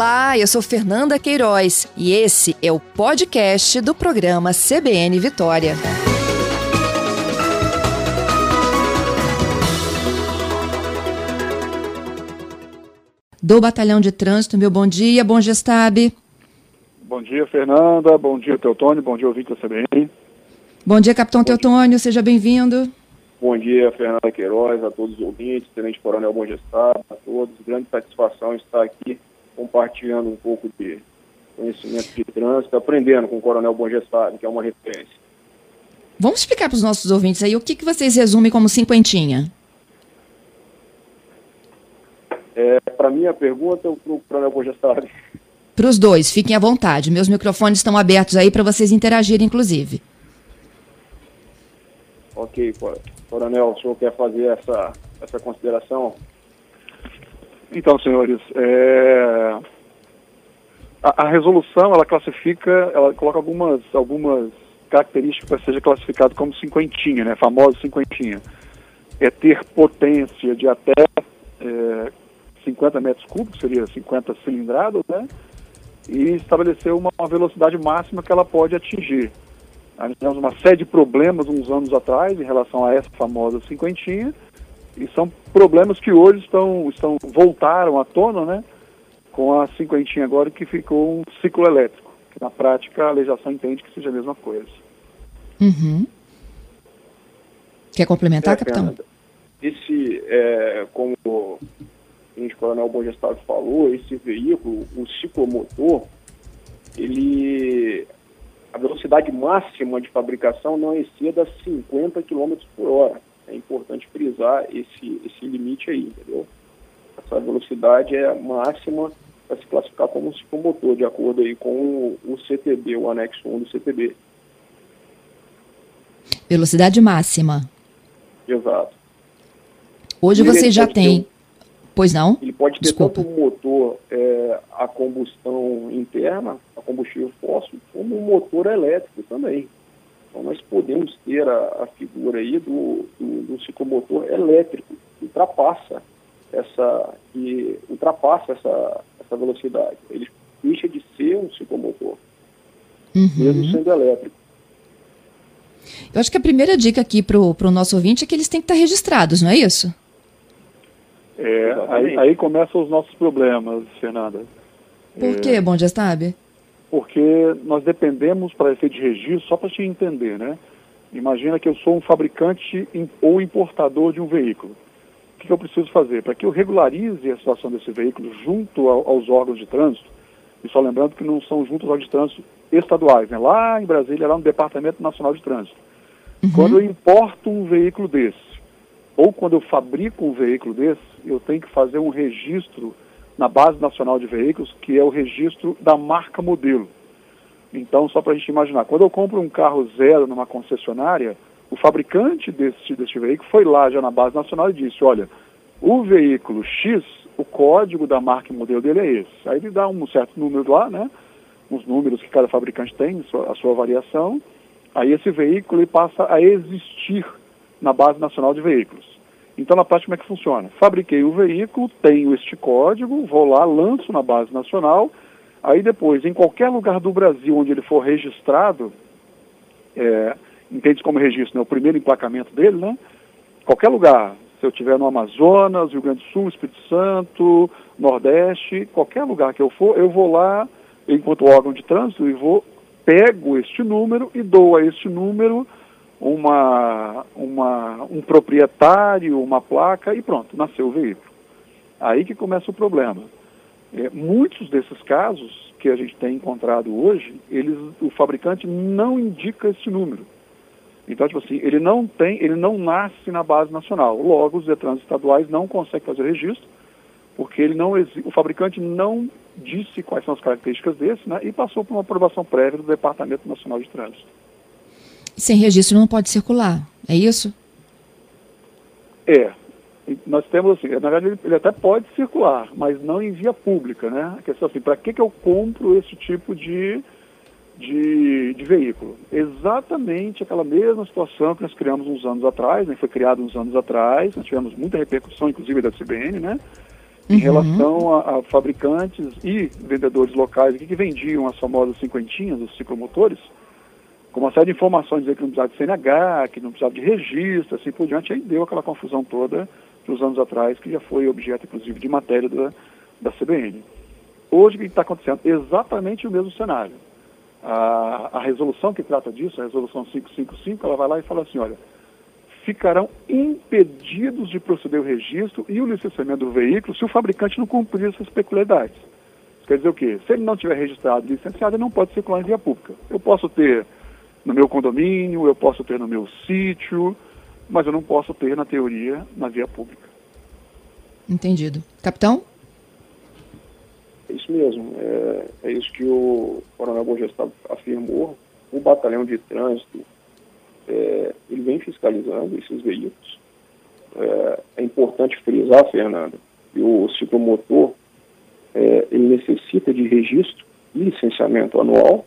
Olá, eu sou Fernanda Queiroz e esse é o podcast do programa CBN Vitória. Do Batalhão de Trânsito, meu bom dia, bom gestab. Bom dia, Fernanda. Bom dia, Teotônio. Bom dia, ouvinte da CBN. Bom dia, Capitão bom Teotônio. Dia. Seja bem-vindo. Bom dia, Fernanda Queiroz, a todos os ouvintes, Tenente Coronel Bom Gestado, a todos. Grande satisfação estar aqui compartilhando um pouco de conhecimento de trânsito, aprendendo com o Coronel Bom Gestado, que é uma referência. Vamos explicar para os nossos ouvintes aí o que, que vocês resumem como cinquentinha. É, para mim, a pergunta é para o Coronel Bom Gestado. Para os dois, fiquem à vontade. Meus microfones estão abertos aí para vocês interagirem, inclusive. Ok, Coronel, o senhor quer fazer essa, essa consideração? Então, senhores, é... a, a, resolução ela classifica, ela coloca algumas, algumas características para seja classificado como cinquentinha, né? Famoso cinquentinha. É ter potência de até é, 50 metros cúbicos, seria 50 cilindrados, né? E estabelecer uma, uma velocidade máxima que ela pode atingir. Nós tivemos uma série de problemas uns anos atrás em relação a essa famosa cinquentinha, e são problemas que hoje estão, estão voltaram à tona, né? Com a cinquentinha agora que ficou um ciclo elétrico, que na prática a legislação entende que seja a mesma coisa. Uhum. Quer complementar, é, capitão? Esse, é, como o coronel Bom Gestado falou, esse veículo, o ciclomotor, ele a velocidade máxima de fabricação não exceda 50 km por hora. É importante frisar esse, esse limite aí, entendeu? Essa velocidade é máxima para se classificar como um ciclomotor, de acordo aí com o, o CTB, o anexo 1 do CTB. Velocidade máxima. Exato. Hoje você já tem. Ter, pois não? Ele pode ter Desculpa. tanto um motor é, a combustão interna, a combustível fóssil, como um motor elétrico também. Então nós podemos ter a, a figura aí do, do, do, ciclomotor elétrico, que ultrapassa essa, que ultrapassa essa, essa velocidade. Ele deixa de ser um ciclomotor, uhum. mesmo sendo elétrico. Eu acho que a primeira dica aqui para o nosso ouvinte é que eles têm que estar registrados, não é isso? É, aí, aí, começam os nossos problemas, Fernanda. Por é, que, Bom Dia Sabe? Porque nós dependemos, para efeito de registro, só para te entender, né? Imagina que eu sou um fabricante ou importador de um veículo. O que eu preciso fazer? Para que eu regularize a situação desse veículo junto ao, aos órgãos de trânsito, e só lembrando que não são juntos aos órgãos de trânsito estaduais, né? lá em Brasília, lá no Departamento Nacional de Trânsito. Uhum. Quando eu importo um veículo desse, ou quando eu fabrico um veículo desse, eu tenho que fazer um registro na Base Nacional de Veículos, que é o registro da marca modelo. Então, só para a gente imaginar, quando eu compro um carro zero numa concessionária, o fabricante desse, desse veículo foi lá já na Base Nacional e disse, olha, o veículo X, o código da marca e modelo dele é esse. Aí ele dá um certo número lá, né? Uns números que cada fabricante tem, a sua variação. Aí esse veículo passa a existir na Base Nacional de Veículos. Então, na prática, como é que funciona? Fabriquei o veículo, tenho este código, vou lá, lanço na Base Nacional, aí depois, em qualquer lugar do Brasil onde ele for registrado, é, entende como registro, né? o primeiro emplacamento dele, né? Qualquer lugar, se eu estiver no Amazonas, Rio Grande do Sul, Espírito Santo, Nordeste, qualquer lugar que eu for, eu vou lá, enquanto órgão de trânsito, e vou, pego este número e dou a este número uma, uma, um proprietário, uma placa e pronto, nasceu o veículo. Aí que começa o problema. É, muitos desses casos que a gente tem encontrado hoje, eles, o fabricante não indica esse número. Então, tipo assim, ele não tem, ele não nasce na base nacional. Logo, os Detrans estaduais não conseguem fazer registro, porque ele não o fabricante não disse quais são as características desse, né, e passou por uma aprovação prévia do Departamento Nacional de Trânsito sem registro não pode circular, é isso? É. Nós temos assim, na verdade ele até pode circular, mas não em via pública, né? A questão é assim, para que, que eu compro esse tipo de, de, de, veículo? Exatamente aquela mesma situação que nós criamos uns anos atrás, né? Foi criado uns anos atrás, nós tivemos muita repercussão, inclusive da CBN, né? em uhum. relação a, a, fabricantes e vendedores locais que vendiam as famosas cinquentinhas, os ciclomotores, com uma série de informações dizer que não precisava de CNH, que não precisava de registro, assim por diante, aí deu aquela confusão toda dos anos atrás, que já foi objeto, inclusive, de matéria da, da CBN. Hoje, o que está acontecendo? Exatamente o mesmo cenário. A, a resolução que trata disso, a resolução 555, ela vai lá e fala assim, olha, ficarão impedidos de proceder o registro e o licenciamento do veículo se o fabricante não cumprir essas peculiaridades. Quer dizer o quê? Se ele não tiver registrado e licenciado, ele não pode circular em via pública. Eu posso ter no meu condomínio, eu posso ter no meu sítio, mas eu não posso ter, na teoria, na via pública. Entendido. Capitão? É isso mesmo. É, é isso que o Coronel Bogestado afirmou. O batalhão de trânsito, é, ele vem fiscalizando esses veículos. É, é importante frisar, Fernando, que o ciclomotor, é, ele necessita de registro e licenciamento anual,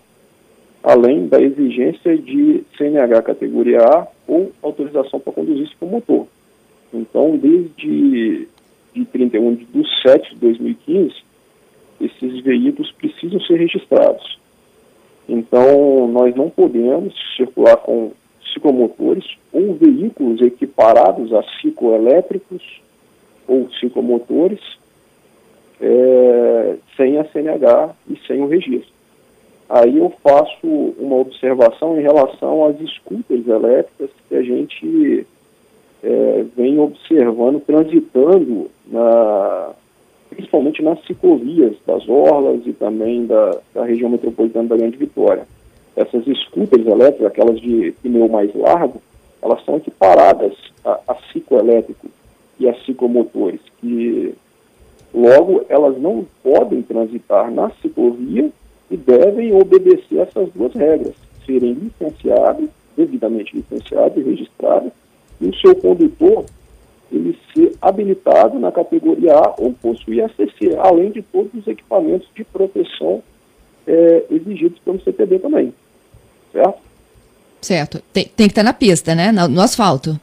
além da exigência de CNH categoria A ou autorização para conduzir ciclomotor. Então, desde de 31 de 7 de 2015, esses veículos precisam ser registrados. Então, nós não podemos circular com ciclomotores ou veículos equiparados a cicloelétricos ou ciclomotores é, sem a CNH e sem o registro. Aí eu faço uma observação em relação às scooters elétricas que a gente é, vem observando transitando na, principalmente nas ciclovias das orlas e também da, da região metropolitana da Grande Vitória. Essas scooters elétricas, aquelas de pneu mais largo, elas são equiparadas a, a cicloelétrico e a ciclomotores, que logo elas não podem transitar na ciclovia e devem obedecer essas duas regras, serem licenciados, devidamente licenciados e registrados, e o seu condutor ele ser habilitado na categoria A ou possuir ACC, além de todos os equipamentos de proteção é, exigidos pelo CPD também. Certo? Certo. Tem, tem que estar na pista, né? No, no, asfalto.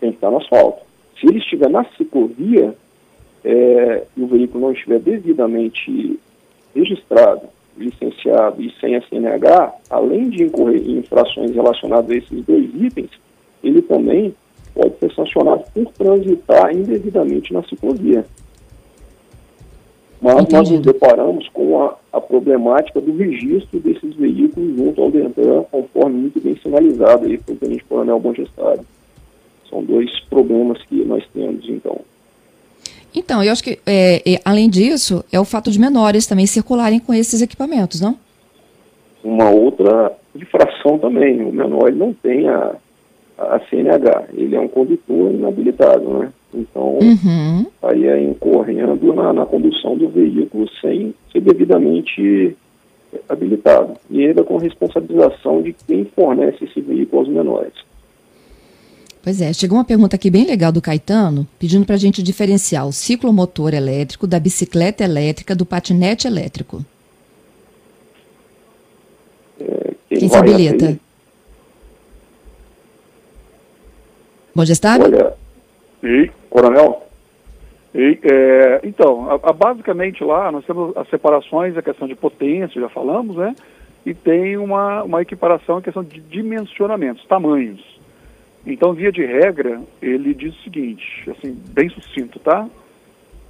Tem que estar no asfalto. Se ele estiver na ciclovia é, e o veículo não estiver devidamente registrado, licenciado e sem a CNH, além de incorrer em infrações relacionadas a esses dois itens, ele também pode ser sancionado por transitar indevidamente na ciclovia. Mas Entendido. nós nos deparamos com a, a, problemática do registro desses veículos junto ao DENTRAN, conforme muito bem sinalizado aí pelo Tenente Coronel Bom. São dois problemas que nós temos, então. Então, eu acho que, é, é, além disso, é o fato de menores também circularem com esses equipamentos, não? Uma outra infração também. O menor não tem a, a CNH. Ele é um condutor inabilitado, né? Então, uhum. aí é incorrendo na, na, condução do veículo sem ser devidamente habilitado. E ainda com responsabilização de quem fornece esse veículo aos menores. Pois é, chegou uma pergunta aqui bem legal do Caetano, pedindo para a gente diferenciar o ciclomotor elétrico da bicicleta elétrica do patinete elétrico. É, quem, quem se habilita? Bom gestado? Olha, e, coronel? E, é, então, a, a, basicamente lá nós temos as separações, a questão de potência, já falamos, né? E tem uma, uma equiparação, a questão de dimensionamentos, tamanhos. Então, via de regra, ele diz o seguinte, assim, bem sucinto, tá?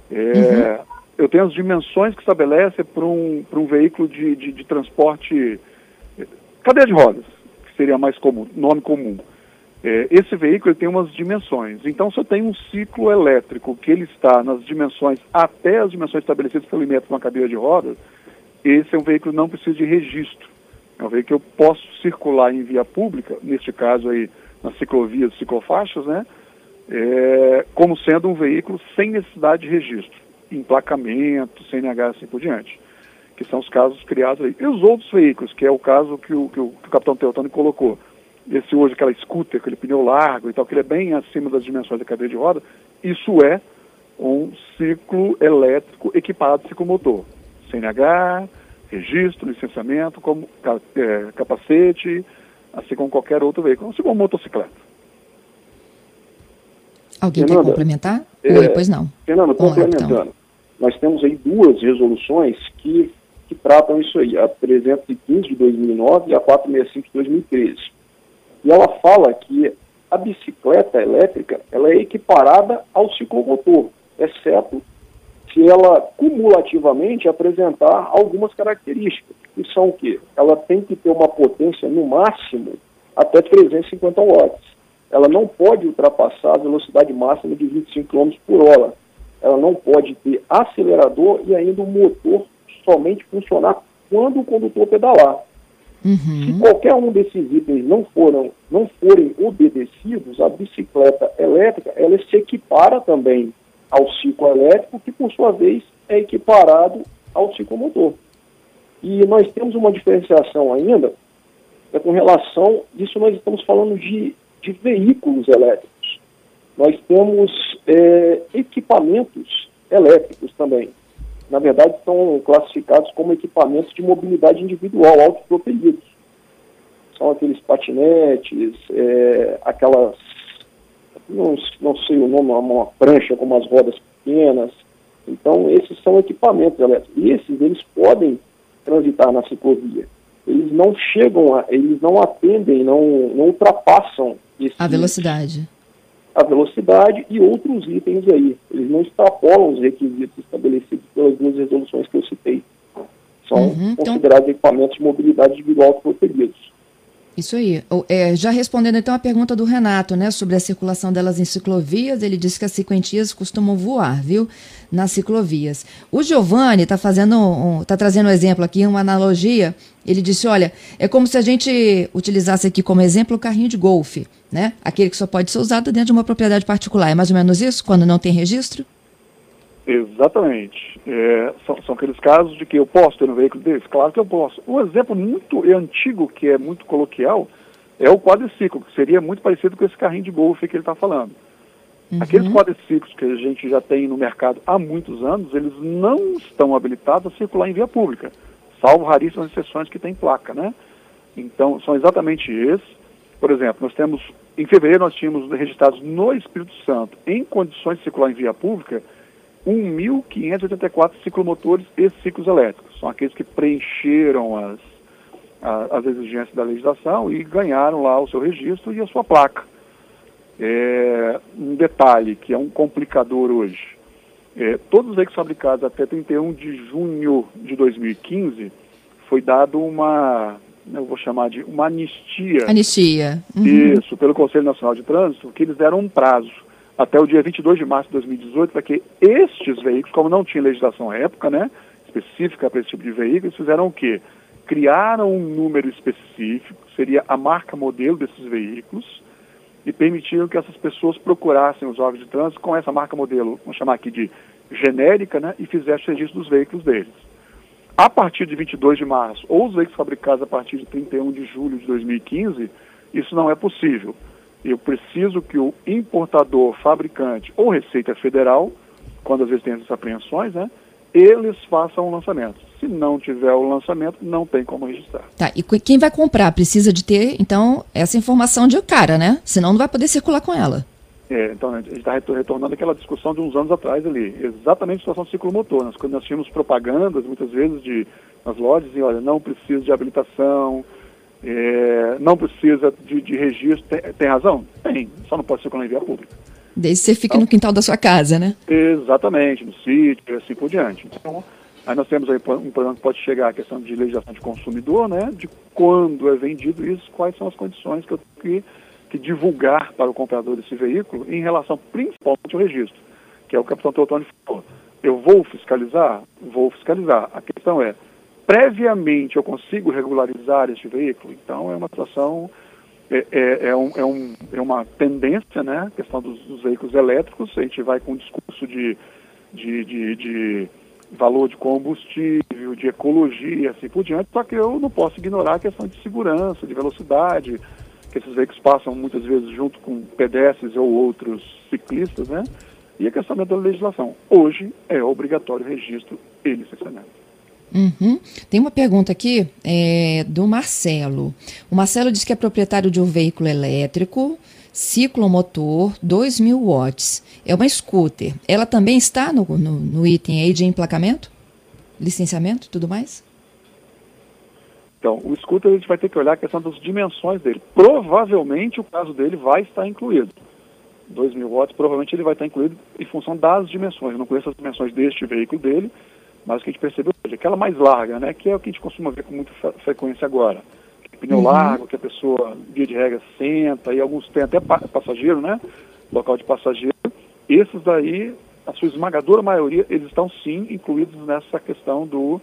É, uhum. Eu tenho as dimensões que estabelece para um, um veículo de, de, de transporte, cadeia de rodas, que seria mais comum, nome comum. É, esse veículo tem umas dimensões. Então, se eu tenho um ciclo elétrico que ele está nas dimensões, até as dimensões estabelecidas pelo IMET uma cadeira de rodas, esse é um veículo que não precisa de registro. É um veículo que eu posso circular em via pública, neste caso aí, nas ciclovias, ciclofaixas, né? É, como sendo um veículo sem necessidade de registro, emplacamento, CNH, assim por diante, que são os casos criados aí. E os outros veículos, que é o caso que o, que o, que o capitão Teotônio colocou, esse hoje, aquela scooter, aquele pneu largo e tal, que ele é bem acima das dimensões da cadeia de roda, isso é um ciclo elétrico equipado de ciclomotor. CNH, registro, licenciamento, como é, capacete, assim como qualquer outro veículo, assim como motocicleta. Alguém Fernanda, quer complementar? É, Oi, pois não. Fernando, complementando. nós temos aí duas resoluções que, que tratam isso aí, a 315 de 2009 e a 465 de 2013. E ela fala que a bicicleta elétrica ela é equiparada ao ciclomotor, exceto se ela cumulativamente apresentar algumas características, que são o quê? Ela tem que ter uma potência no máximo até 350 watts. Ela não pode ultrapassar a velocidade máxima de 25 km por hora. Ela não pode ter acelerador e ainda o motor somente funcionar quando o condutor pedalar. Uhum. Se qualquer um desses itens não, foram, não forem obedecidos, a bicicleta elétrica ela se equipara também ao ciclo elétrico, que por sua vez é equiparado ao ciclomotor. E nós temos uma diferenciação ainda é com relação, isso nós estamos falando de, de veículos elétricos. Nós temos é, equipamentos elétricos também. Na verdade, são classificados como equipamentos de mobilidade individual, autopropelidos. São aqueles patinetes, é, aquelas não, não sei o nome, uma prancha com umas rodas pequenas. Então, esses são equipamentos elétricos. E esses, eles podem transitar na ciclovia. Eles não chegam, a, eles não atendem, não, não ultrapassam esse, a velocidade. A velocidade e outros itens aí. Eles não extrapolam os requisitos estabelecidos pelas duas resoluções que eu citei. São uhum, então considerados então... equipamentos de mobilidade individual protegidos. Isso aí. É, já respondendo então a pergunta do Renato, né, sobre a circulação delas em ciclovias, ele disse que as cinquentias costumam voar, viu, nas ciclovias. O Giovanni está fazendo, um, tá trazendo um exemplo aqui, uma analogia. Ele disse, olha, é como se a gente utilizasse aqui como exemplo o carrinho de golfe, né, aquele que só pode ser usado dentro de uma propriedade particular. É mais ou menos isso, quando não tem registro? Exatamente. É, são, são, aqueles casos de que eu posso ter um veículo desse? Claro que eu posso. Um exemplo muito antigo, que é muito coloquial, é o quadriciclo, que seria muito parecido com esse carrinho de golfe que ele está falando. Uhum. Aqueles quadriciclos que a gente já tem no mercado há muitos anos, eles não estão habilitados a circular em via pública, salvo raríssimas exceções que têm placa, né? Então, são exatamente esses. Por exemplo, nós temos, em fevereiro nós tínhamos registrados no Espírito Santo, em condições de circular em via pública, 1.584 ciclomotores e ciclos elétricos. São aqueles que preencheram as, as exigências da legislação e ganharam lá o seu registro e a sua placa. É, um detalhe que é um complicador hoje. É, todos os veículos fabricados até 31 de junho de 2015 foi dado uma, eu vou chamar de uma anistia. Anistia. Uhum. Isso, pelo Conselho Nacional de Trânsito, que eles deram um prazo até o dia 22 de março de 2018 para que estes veículos, como não tinha legislação à época, né, específica para esse tipo de veículos, fizeram o quê? Criaram um número específico, seria a marca modelo desses veículos, e permitiram que essas pessoas procurassem os órgãos de trânsito com essa marca modelo, vamos chamar aqui de genérica, né, e fizessem o registro dos veículos deles. A partir de 22 de março, ou os veículos fabricados a partir de 31 de julho de 2015, isso não é possível eu preciso que o importador, fabricante ou Receita Federal, quando às vezes tem essas apreensões, né, eles façam o lançamento. Se não tiver o lançamento, não tem como registrar. Tá, e quem vai comprar precisa de ter, então, essa informação de cara, né? Senão não vai poder circular com ela. É, então a gente está retornando aquela discussão de uns anos atrás ali, exatamente a situação do ciclo motor. Nós, quando nós tínhamos propagandas, muitas vezes, de, nas lojas, e olha, não precisa de habilitação, é, não precisa de, de registro. Tem, tem, razão? Tem, só não pode circular em via pública. Desde que você fique então, no quintal da sua casa, né? Exatamente, no sítio e assim por diante. Então, aí nós temos aí um problema que pode chegar a questão de legislação de consumidor, né? De quando é vendido isso, quais são as condições que eu tenho que, que divulgar para o comprador desse veículo em relação principalmente ao registro, que é o que o capitão Teotônio falou. Eu vou fiscalizar? Vou fiscalizar. A questão é, previamente eu consigo regularizar este veículo, então é uma situação, é, é, é, um, é, um, é uma tendência, né, a questão dos, dos, veículos elétricos, a gente vai com um discurso de, de, de, de valor de combustível, de ecologia, assim por diante, só que eu não posso ignorar a questão de segurança, de velocidade, que esses veículos passam muitas vezes junto com pedestres ou outros ciclistas, né? E a questão da legislação. Hoje é obrigatório registro e licenciamento. Uhum. Tem uma pergunta aqui é, do Marcelo. O Marcelo diz que é proprietário de um veículo elétrico, ciclomotor, 2.000 watts. É uma scooter. Ela também está no, no, no item aí de emplacamento? Licenciamento e tudo mais? Então, o scooter a gente vai ter que olhar a questão das dimensões dele. Provavelmente o caso dele vai estar incluído. 2 mil watts, provavelmente ele vai estar incluído em função das dimensões. Eu não conheço as dimensões deste veículo dele, mas o que a gente percebeu é aquela mais larga, né, que é o que a gente costuma ver com muita frequência agora. Pneu uhum. largo, que a pessoa, via de regra, senta, e alguns têm até passageiro, né? Local de passageiro. Esses daí, a sua esmagadora maioria, eles estão sim incluídos nessa questão do,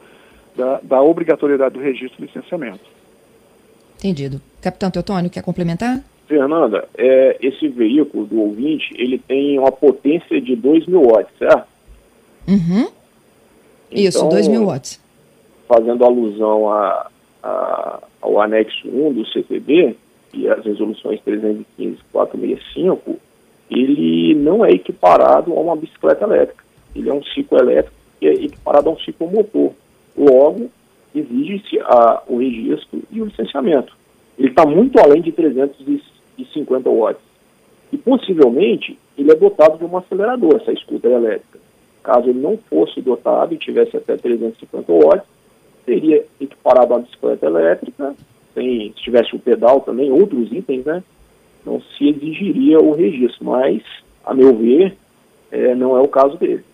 da, da obrigatoriedade do registro de licenciamento. Entendido. Capitão Teotônio, quer complementar? Fernanda, é, esse veículo do ouvinte, ele tem uma potência de 2 mil watts, certo? Uhum. Isso, então, 2 mil watts. Fazendo alusão a, a, ao anexo 1 do CPB e as resoluções 315 e 465, ele não é equiparado a uma bicicleta elétrica. Ele é um ciclo elétrico que é equiparado a um ciclo motor. Logo, exige-se o registro e o licenciamento. Ele está muito além de 350 watts. E possivelmente ele é dotado de um acelerador, essa scooter elétrica. Caso ele não fosse dotado e tivesse até 350 watts, seria equiparado uma bicicleta elétrica, tem, se tivesse o pedal também, outros itens, né? Não se exigiria o registro, mas, a meu ver, é, não é o caso dele.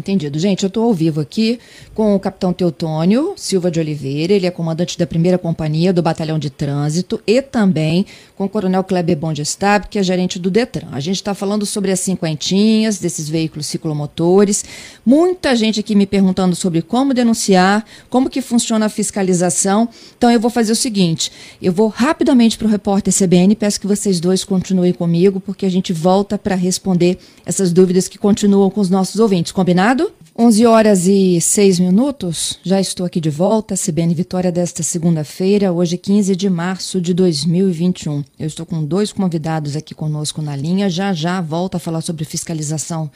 Entendido. Gente, eu estou ao vivo aqui com o capitão Teutônio Silva de Oliveira, ele é comandante da primeira companhia do Batalhão de Trânsito, e também com o coronel Kleber Bondestab, que é gerente do Detran. A gente está falando sobre as cinquentinhas desses veículos ciclomotores. Muita gente aqui me perguntando sobre como denunciar, como que funciona a fiscalização. Então eu vou fazer o seguinte, eu vou rapidamente para o repórter CBN, peço que vocês dois continuem comigo, porque a gente volta para responder essas dúvidas que continuam com os nossos ouvintes. Combinado? Combinado? 11 horas e 6 minutos, já estou aqui de volta, CBN Vitória desta segunda-feira, hoje 15 de março de 2021. Eu estou com dois convidados aqui conosco na linha, já já volto a falar sobre fiscalização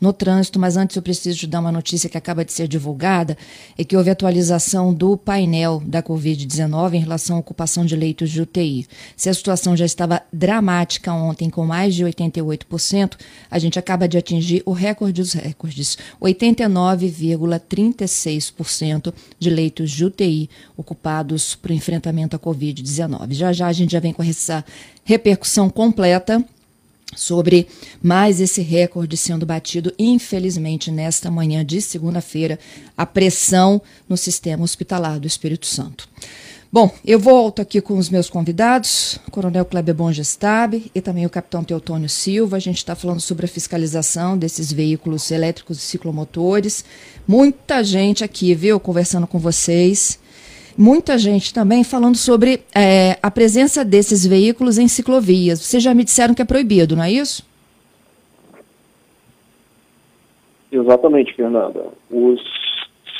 no trânsito, mas antes eu preciso te dar uma notícia que acaba de ser divulgada, é que houve atualização do painel da Covid-19 em relação à ocupação de leitos de UTI. Se a situação já estava dramática ontem, com mais de 88%, a gente acaba de atingir o recorde dos recordes, 89,36% de leitos de UTI ocupados para o enfrentamento à Covid-19. Já já a gente já vem com essa repercussão completa sobre mais esse recorde sendo batido, infelizmente, nesta manhã de segunda-feira, a pressão no sistema hospitalar do Espírito Santo. Bom, eu volto aqui com os meus convidados, Coronel Kleber Bongestab e também o Capitão Teotônio Silva. A gente está falando sobre a fiscalização desses veículos elétricos e ciclomotores. Muita gente aqui, viu, conversando com vocês muita gente também falando sobre é, a presença desses veículos em ciclovias. Vocês já me disseram que é proibido, não é isso? Exatamente, Fernanda. Os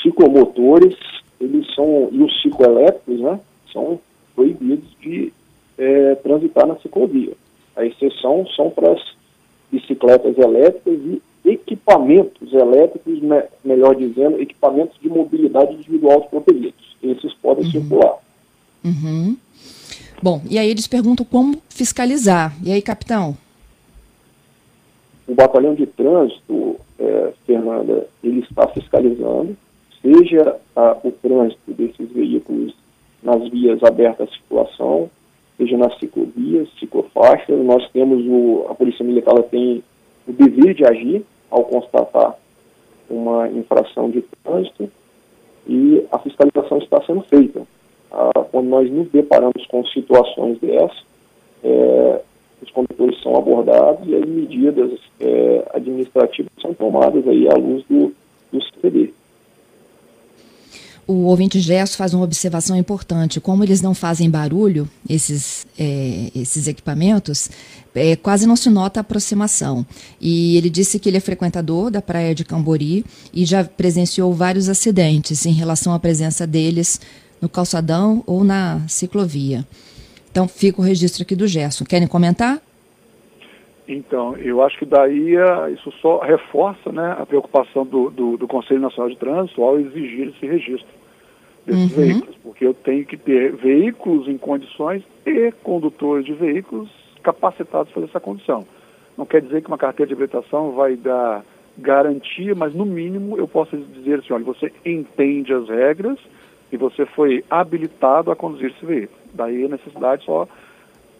ciclomotores, eles são, e os cicloelétricos, né, são proibidos de é, transitar na ciclovia. A exceção são para as bicicletas elétricas e equipamentos elétricos, me, melhor dizendo, equipamentos de mobilidade individual fronteiriços. Esses podem uhum. circular. Uhum. Bom, e aí eles perguntam como fiscalizar. E aí, capitão? O batalhão de trânsito, é, Fernanda, ele está fiscalizando, seja a, o trânsito desses veículos nas vias abertas à circulação, seja nas ciclovias, ciclofaixas. Nós temos o, a Polícia Militar tem o dever de agir ao constatar uma infração de trânsito e a fiscalização está sendo feita. Ah, quando nós nos deparamos com situações dessas, é, os condutores são abordados e as medidas é, administrativas são tomadas aí à luz do, do CPD o ouvinte Gerson faz uma observação importante. Como eles não fazem barulho, esses, é, esses equipamentos, é, quase não se nota a aproximação. E ele disse que ele é frequentador da praia de Cambori e já presenciou vários acidentes em relação à presença deles no calçadão ou na ciclovia. Então, fica o registro aqui do Gerson. Querem comentar? Então, eu acho que daí é, isso só reforça né, a preocupação do, do, do Conselho Nacional de Trânsito ao exigir esse registro desses uhum. veículos, porque eu tenho que ter veículos em condições e condutores de veículos capacitados para essa condição. Não quer dizer que uma carteira de habilitação vai dar garantia, mas no mínimo eu posso dizer assim, olha, você entende as regras e você foi habilitado a conduzir esse veículo. Daí a necessidade só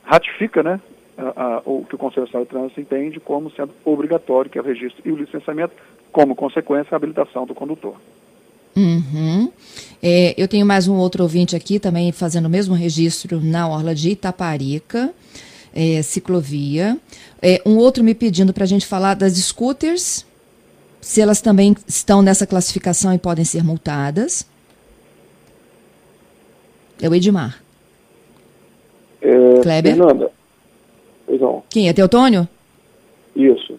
ratifica, né, a, a, o que o Conselho Nacional de Trânsito entende como sendo obrigatório, que é o registro e o licenciamento, como consequência a habilitação do condutor. Uhum. É, eu tenho mais um outro ouvinte aqui também fazendo o mesmo registro na Orla de Itaparica, é, ciclovia. É, um outro me pedindo para a gente falar das scooters, se elas também estão nessa classificação e podem ser multadas. É o Edmar. É, Kleber? Fernanda. Quem? É Teotônio? Isso.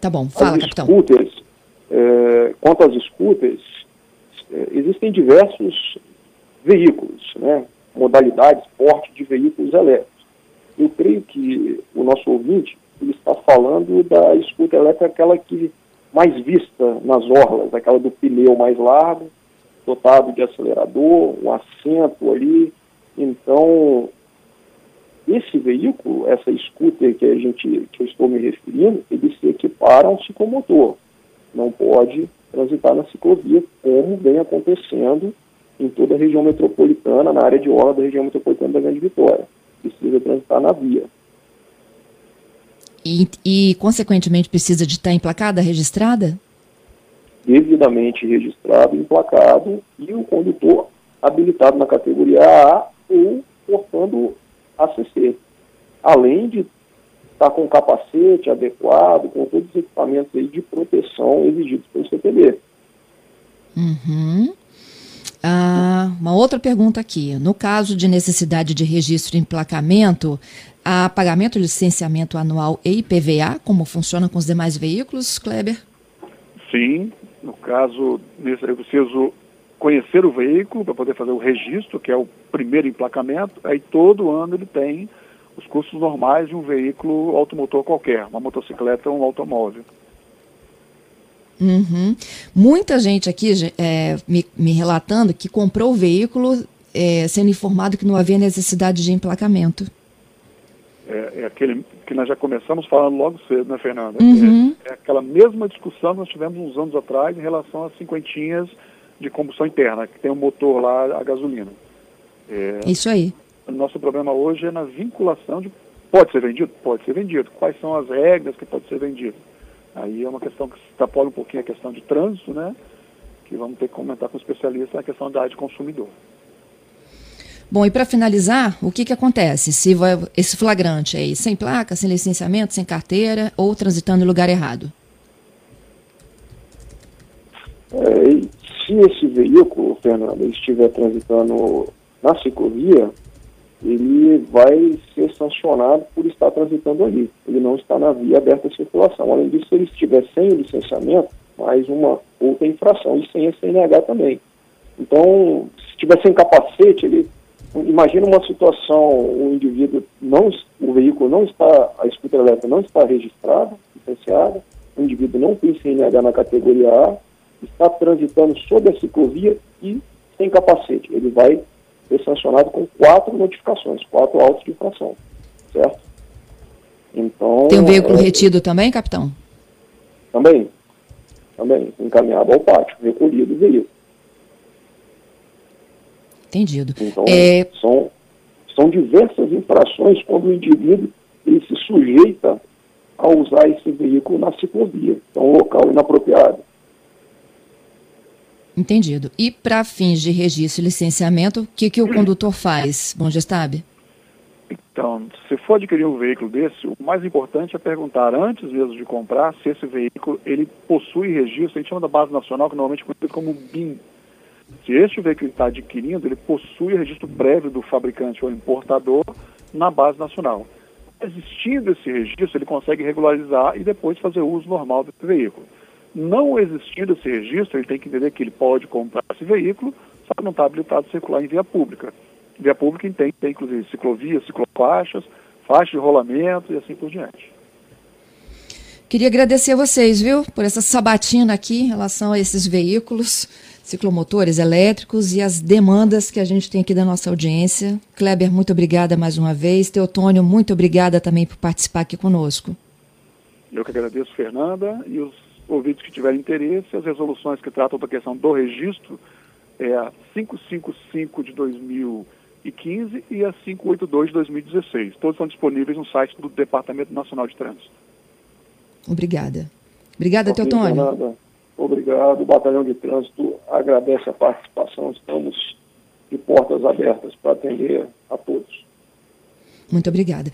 Tá bom, fala, as capitão. Scooters, é, quanto às scooters, existem diversos veículos, né? modalidades, porte de veículos elétricos. Eu creio que o nosso ouvinte está falando da scooter elétrica, aquela que mais vista nas orlas, aquela do pneu mais largo, dotado de acelerador, um assento ali. Então, esse veículo, essa scooter que a gente que eu estou me referindo, ele se equipara a um ciclomotor. Não pode transitar na ciclovia, como vem acontecendo em toda a região metropolitana, na área de orla da região metropolitana da Grande Vitória. Precisa transitar na via. E, e, consequentemente, precisa de estar emplacada, registrada? Devidamente registrado, emplacado e o condutor habilitado na categoria A ou portando ACC. Além de estar com capacete adequado, com todos os equipamentos aí de proteção exigidos pelo CTB. Uhum. Ah, uma outra pergunta aqui. No caso de necessidade de registro e emplacamento, há pagamento de licenciamento anual e IPVA, como funciona com os demais veículos, Kleber? Sim. No caso, eu preciso conhecer o veículo para poder fazer o registro, que é o primeiro emplacamento. Aí todo ano ele tem os custos normais de um veículo automotor qualquer, uma motocicleta ou um automóvel. Uhum. Muita gente aqui é, me, me, relatando que comprou o veículo é, sendo informado que não havia necessidade de emplacamento. É, é, aquele que nós já começamos falando logo cedo, né, Fernanda? Uhum. É, é, aquela mesma discussão que nós tivemos uns anos atrás em relação às cinquentinhas de combustão interna, que tem um motor lá a gasolina. É, Isso aí. O nosso problema hoje é na vinculação de pode ser vendido? Pode ser vendido. Quais são as regras que pode ser vendido? Aí é uma questão que extrapola um pouquinho a questão de trânsito, né? Que vamos ter que comentar com o especialista na questão da área de consumidor. Bom, e para finalizar, o que, que acontece se esse flagrante aí, sem placa, sem licenciamento, sem carteira ou transitando em lugar errado? É, se esse veículo, Fernando, estiver transitando na ciclovia, ele vai ser sancionado por estar transitando ali. Ele não está na via aberta de circulação. Além disso, se ele estiver sem o licenciamento, mais uma outra infração, e sem a CNH também. Então, se estiver sem capacete, ele imagina uma situação, o indivíduo não, o veículo não está, a escuta elétrica não está registrada, licenciada, o indivíduo não tem CNH na categoria A, está transitando sobre a ciclovia e sem capacete. Ele vai ser sancionado com quatro notificações, quatro autos de infração, certo? Então... Tem um veículo é, retido também, capitão? Também, também, encaminhado ao pátio, recolhido o veículo. Entendido. Então, é... são, são diversas infrações quando o indivíduo ele se sujeita a usar esse veículo na ciclovia, então local inapropriado. Entendido. E para fins de registro e licenciamento, o que, que o condutor faz, Bom Gestab? Então, se for adquirir um veículo desse, o mais importante é perguntar antes mesmo de comprar se esse veículo ele possui registro, a gente chama da base nacional, que normalmente é conhecido como BIM. Se este veículo está adquirindo, ele possui registro prévio do fabricante ou importador na base nacional. Existindo esse registro, ele consegue regularizar e depois fazer uso normal desse veículo. Não existindo esse registro, ele tem que entender que ele pode comprar esse veículo, só que não está habilitado a circular em via pública. Via pública tem, tem inclusive ciclovias, ciclofaixas, faixas de rolamento e assim por diante. Queria agradecer a vocês, viu, por essa sabatina aqui em relação a esses veículos ciclomotores elétricos e as demandas que a gente tem aqui da nossa audiência. Kleber, muito obrigada mais uma vez. Teotônio, muito obrigada também por participar aqui conosco. Eu que agradeço, Fernanda, e os ouvintes que tiverem interesse, as resoluções que tratam da questão do registro é a 555 de 2015 e a 582 de 2016. Todos são disponíveis no site do Departamento Nacional de Trânsito. Obrigada. Obrigada, okay, Teotônio. Fernanda. Obrigado. O Batalhão de Trânsito agradece a participação. Estamos de portas abertas para atender a todos. Muito obrigada.